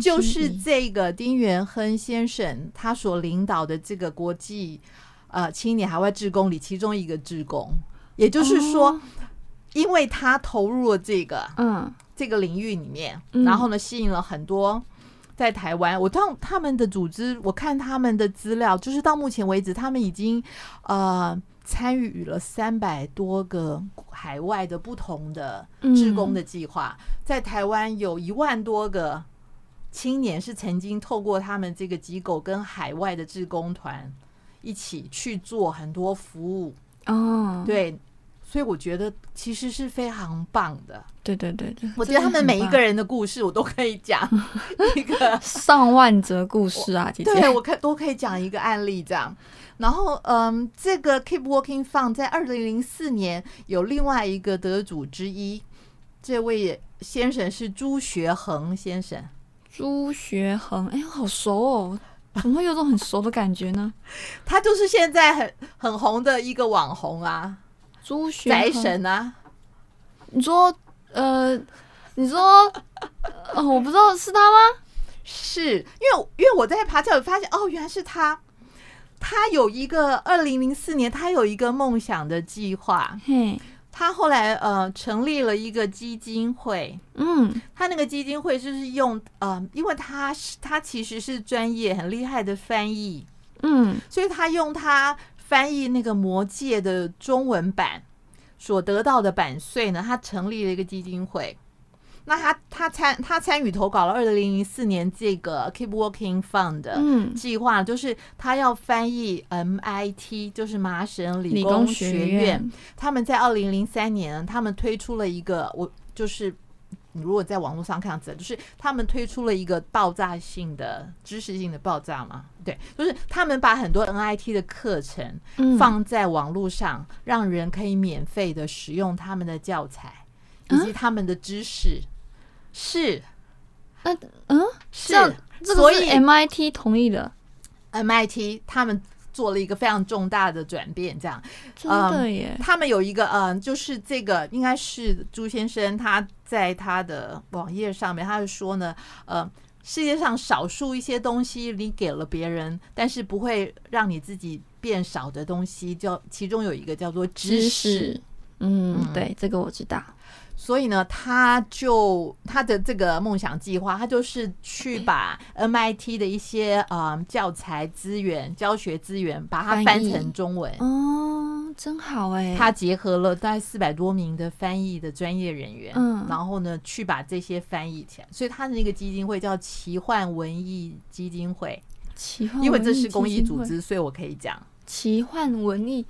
就是这个丁元亨先生他所领导的这个国际呃青年海外志工里其中一个志工，也就是说，哦、因为他投入了这个嗯。这个领域里面，然后呢吸引了很多在台湾，我当他们的组织，我看他们的资料，就是到目前为止，他们已经呃。参与了三百多个海外的不同的志工的计划，在台湾有一万多个青年是曾经透过他们这个机构跟海外的志工团一起去做很多服务。哦，对，所以我觉得其实是非常棒的。对对对对，我觉得他们每一个人的故事我都可以讲一个 上万则故事啊，姐姐，对我可都可以讲一个案例这样。然后，嗯，这个 Keep Walking Fund 在二零零四年有另外一个得主之一，这位先生是朱学恒先生。朱学恒，哎，好熟哦，怎么会有种很熟的感觉呢？他就是现在很很红的一个网红啊，朱学宅神啊。你说，呃，你说，呃，我不知道是他吗？是因为因为我在爬教，发现哦，原来是他。他有一个二零零四年，他有一个梦想的计划。嘿，他后来呃成立了一个基金会。嗯，他那个基金会就是用呃，因为他是他其实是专业很厉害的翻译。嗯，所以他用他翻译那个《魔戒》的中文版所得到的版税呢，他成立了一个基金会。那他他参他参与投稿了二零零四年这个 Keep Working Fund 的计划，就是他要翻译 MIT，就是麻省理工学院。学院他们在二零零三年，他们推出了一个，我就是你如果在网络上看到，就是他们推出了一个爆炸性的知识性的爆炸嘛？对，就是他们把很多 NIT 的课程放在网络上，让人可以免费的使用他们的教材以及他们的知识。是，那嗯，是，所以 MIT 同意的，MIT 他们做了一个非常重大的转变，这样，真的耶。他们有一个嗯，就是这个应该是朱先生他在他的网页上面，他就说呢，呃，世界上少数一些东西你给了别人，但是不会让你自己变少的东西，叫其中有一个叫做知识。嗯，对，这个我知道。所以呢，他就他的这个梦想计划，他就是去把 MIT 的一些呃教材资源、教学资源，把它翻成中文。哦，真好哎！他结合了大概四百多名的翻译的专业人员，嗯，然后呢，去把这些翻译起来。所以他的那个基金会叫奇幻文艺基金会。奇幻，因为这是公益组织，所以我可以讲奇幻文艺。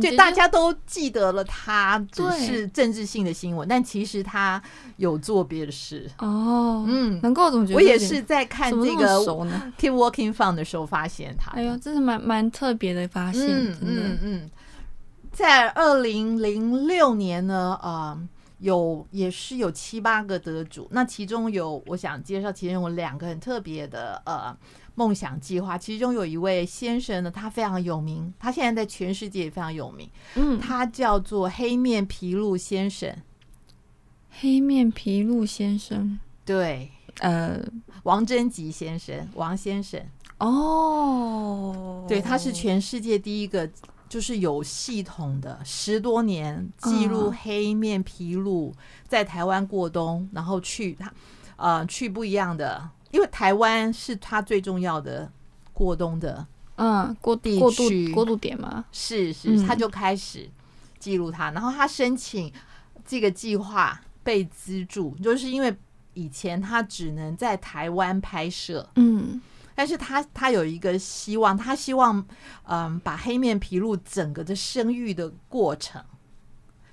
就大家都记得了，他只是政治性的新闻，但其实他有做别的事。哦，嗯，能够怎么觉得？我也是在看这个 Keep Walking Fund 的时候发现他。哎呦，这是蛮蛮特别的发现，嗯嗯嗯。在二零零六年呢，呃，有也是有七八个得主，那其中有我想介绍，其中有两个很特别的，呃。梦想计划，其中有一位先生呢，他非常有名，他现在在全世界也非常有名。嗯，他叫做黑面琵鹭先生。黑面琵鹭先生，对，呃，王贞吉先生，王先生。哦，对，他是全世界第一个，就是有系统的十多年记录黑面琵鹭在台湾过冬，然后去他呃去不一样的。因为台湾是他最重要的过冬的嗯过地区过渡点嘛，是是，他就开始记录他，然后他申请这个计划被资助，就是因为以前他只能在台湾拍摄，嗯，但是他他有一个希望，他希望嗯把黑面琵鹭整个的生育的过程，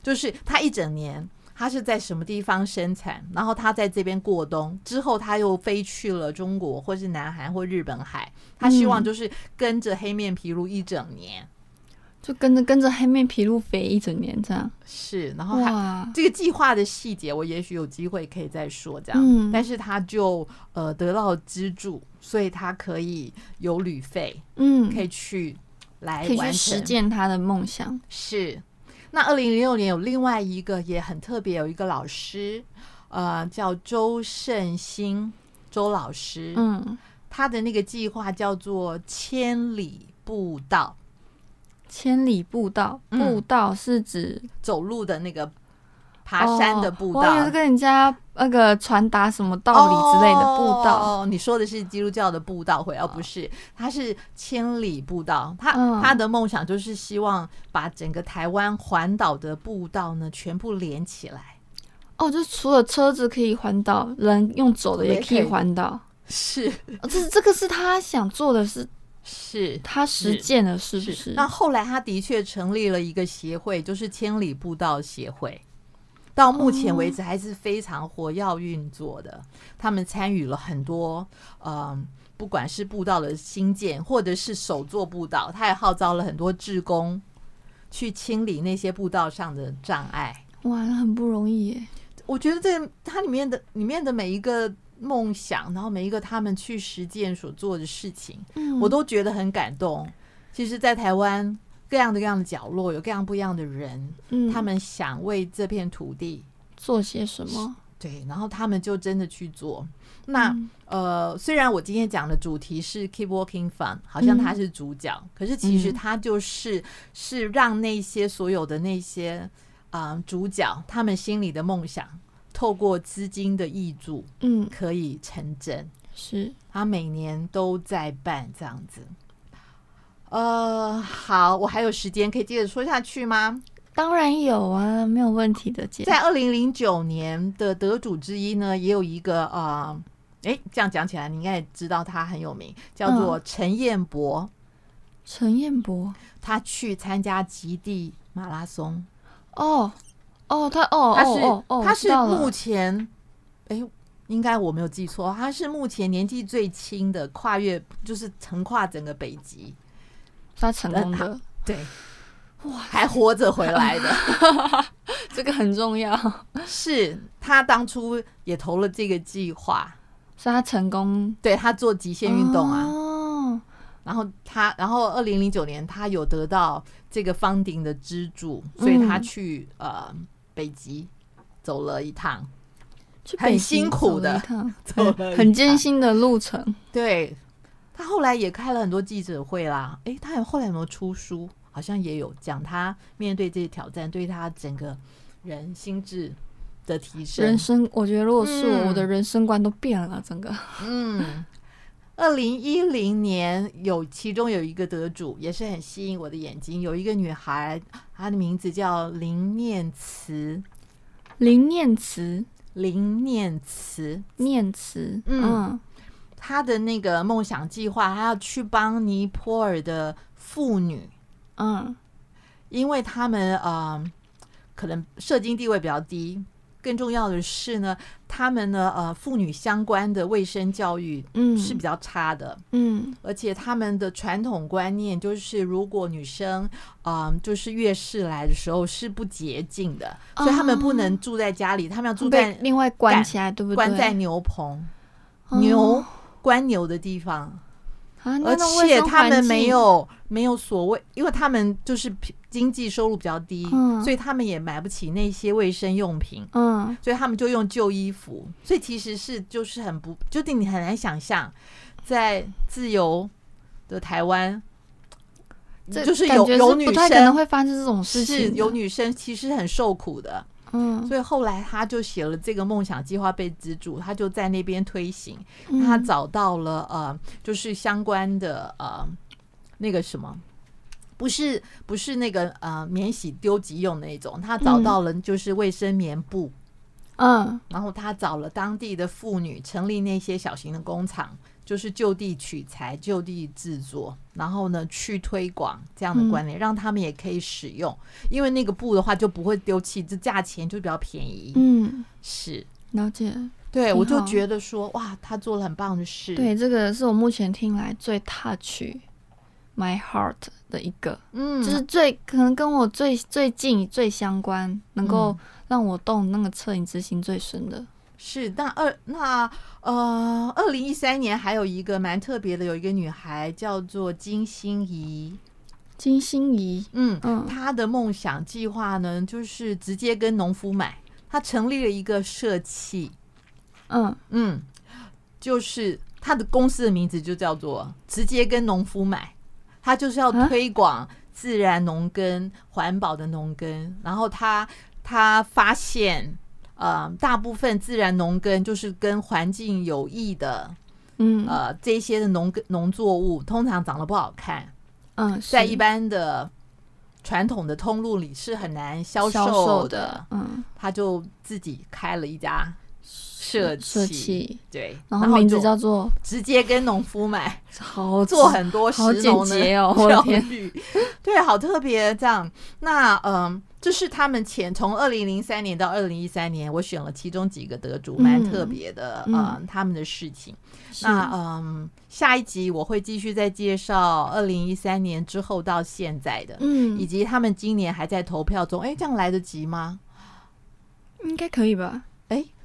就是他一整年。他是在什么地方生产，然后他在这边过冬之后，他又飞去了中国，或是南韩或日本海。他希望就是跟着黑面琵鹭一整年，就跟着跟着黑面皮鹭飞一整年这样。是，然后他这个计划的细节，我也许有机会可以再说这样。但是他就呃得到资助，所以他可以有旅费，嗯，可以去来完成实践他的梦想。是。那二零零六年有另外一个也很特别，有一个老师，呃，叫周胜兴。周老师，嗯，他的那个计划叫做千里步道。千里步道，嗯步道是指走路的那个爬山的步道，哦、我是跟人家那个传达什么道理之类的步道。哦，你说的是基督教的步道会，而不是，他是千里步道。他、嗯、他的梦想就是希望把整个台湾环岛的步道呢全部连起来。哦，就除了车子可以环岛，人用走的也可以环岛。是，哦、这这个是他想做的是。是他实践了，是不是，是？那后来他的确成立了一个协会，就是千里步道协会，到目前为止还是非常活跃运作的。哦、他们参与了很多，嗯、呃，不管是步道的新建，或者是手作步道，他也号召了很多志工去清理那些步道上的障碍。哇，很不容易耶！我觉得这它里面的里面的每一个。梦想，然后每一个他们去实践所做的事情，嗯，我都觉得很感动。其实，在台湾各样的各样的角落，有各样不一样的人，嗯，他们想为这片土地做些什么？对，然后他们就真的去做。那、嗯、呃，虽然我今天讲的主题是 Keep Walking Fun，好像他是主角，嗯、可是其实他就是是让那些所有的那些啊、呃、主角，他们心里的梦想。透过资金的挹注，嗯，可以成真。是他每年都在办这样子。呃，好，我还有时间可以接着说下去吗？当然有啊，没有问题的姐。在二零零九年的得主之一呢，也有一个呃，哎，这样讲起来，你应该也知道他很有名，叫做陈彦博。陈彦博，他去参加极地马拉松。哦。哦，他哦，他是哦哦，他是目前，哎，应该我没有记错，他是目前年纪最轻的跨越，就是横跨整个北极，他成功的，对，哇，还活着回来的，这个很重要。是他当初也投了这个计划，是他成功，对他做极限运动啊。哦然后他，然后二零零九年他有得到这个 funding 的资助，所以他去呃。北极走了一趟，很辛苦的，走了 很艰辛的路程。对，他后来也开了很多记者会啦。诶，他有后来有没有出书？好像也有讲他面对这些挑战，对他整个人心智的提升。人生，我觉得如果是我，我的人生观都变了，整个。嗯，二零一零年有其中有一个得主，也是很吸引我的眼睛，有一个女孩。她的名字叫林念慈，林念慈，林念慈，念慈。嗯，嗯，他的那个梦想计划，他要去帮尼泊尔的妇女，嗯，因为他们呃，可能社经地位比较低。更重要的是呢，他们呢，呃，妇女相关的卫生教育嗯是比较差的，嗯，而且他们的传统观念就是，如果女生嗯、呃，就是月事来的时候是不洁净的，所以他们不能住在家里，他们要住在另外关起来，对不对？关在牛棚，牛关牛的地方。啊、而且他们没有没有所谓，因为他们就是经济收入比较低，嗯，所以他们也买不起那些卫生用品，嗯，所以他们就用旧衣服，所以其实是就是很不，就你很难想象，在自由的台湾，就是有有女生可能会发生这种事情，是有女生其实很受苦的。嗯，所以后来他就写了这个梦想计划被资助，他就在那边推行。他找到了呃，就是相关的呃那个什么，不是不是那个呃免洗丢即用那种，他找到了就是卫生棉布，嗯，然后他找了当地的妇女成立那些小型的工厂。就是就地取材、就地制作，然后呢去推广这样的观念，嗯，让他们也可以使用。因为那个布的话就不会丢弃，这价钱就比较便宜。嗯，是了解。对，我就觉得说，哇，他做了很棒的事。对，这个是我目前听来最 touch my heart 的一个，嗯，就是最可能跟我最最近最相关，能够让我动那个恻隐之心最深的。是，那二那呃，二零一三年还有一个蛮特别的，有一个女孩叫做金心怡。金心怡，嗯嗯，她的梦想计划呢，就是直接跟农夫买，她成立了一个社企。嗯。嗯，就是她的公司的名字就叫做直接跟农夫买，他就是要推广自然农耕、环保的农耕。然后他他发现，呃，大部分自然农耕就是跟环境有益的，嗯，呃，这些的农耕农作物通常长得不好看，嗯，在一般的。传统的通路里是很难销售的，嗯，他就自己开了一家社企，对，然后名字叫做直接跟农夫买，好做很多食农的教育，哦、对，好特别这样。那嗯，这是他们前从二零零三年到二零一三年，我选了其中几个得主，蛮特别的，嗯，嗯，他们的事情。那嗯，下一集我会继续再介绍二零一三年之后到现在的，嗯，以及他们今年还在投票中。哎，这样来得及吗？应该可以吧？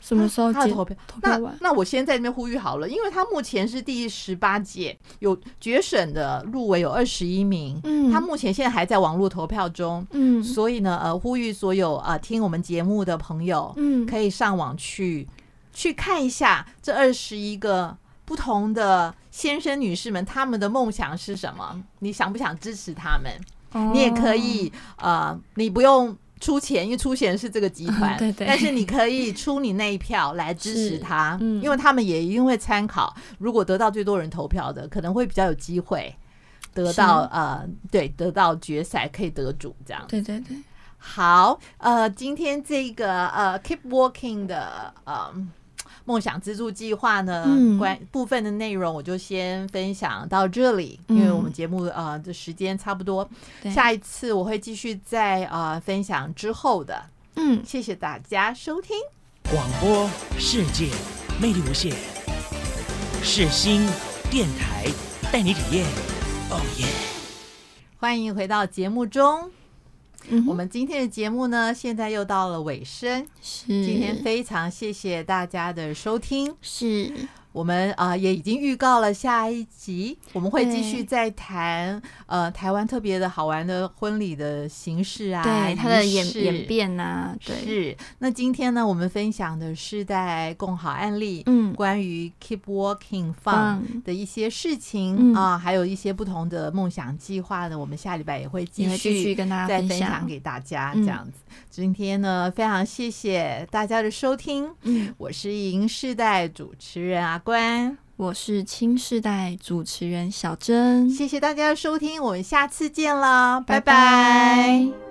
哎，什么时候他的投票？那那我先在这边呼吁好了，因为他目前是第十八届，有决审的入围有二十一名，嗯，他目前现在还在网络投票中，嗯，所以呢，呃，呼吁所有呃听我们节目的朋友，嗯，可以上网去去看一下这二十一个。不同的先生女士们，他们的梦想是什么？你想不想支持他们？哦、你也可以，呃，你不用出钱，因为出钱是这个集团，嗯、对对。但是你可以出你那一票来支持他，嗯、因为他们也一定会参考。如果得到最多人投票的，可能会比较有机会得到，呃，对，得到决赛可以得主这样。对对对。好，呃，今天这个呃，Keep Walking 的，呃。梦想资助计划呢，关部分的内容我就先分享到这里，嗯、因为我们节目呃的时间差不多，下一次我会继续再呃分享之后的。嗯，谢谢大家收听。广播世界魅力无限，世新电台带你体验，哦耶！欢迎回到节目中。我们今天的节目呢，现在又到了尾声。是，今天非常谢谢大家的收听。是。我们啊、呃、也已经预告了下一集，我们会继续再谈呃台湾特别的好玩的婚礼的形式啊，对它的演演变呐、啊，对。是。那今天呢，我们分享的世代共好案例，嗯，关于 Keep Walking Fund 的一些事情、嗯、啊，还有一些不同的梦想计划呢，我们下礼拜也会继续继续跟大家再分享给大家这样子。嗯、今天呢，非常谢谢大家的收听，嗯，我是银世代主持人啊。关，我是青世代主持人小珍，谢谢大家的收听，我们下次见了，拜拜。拜拜。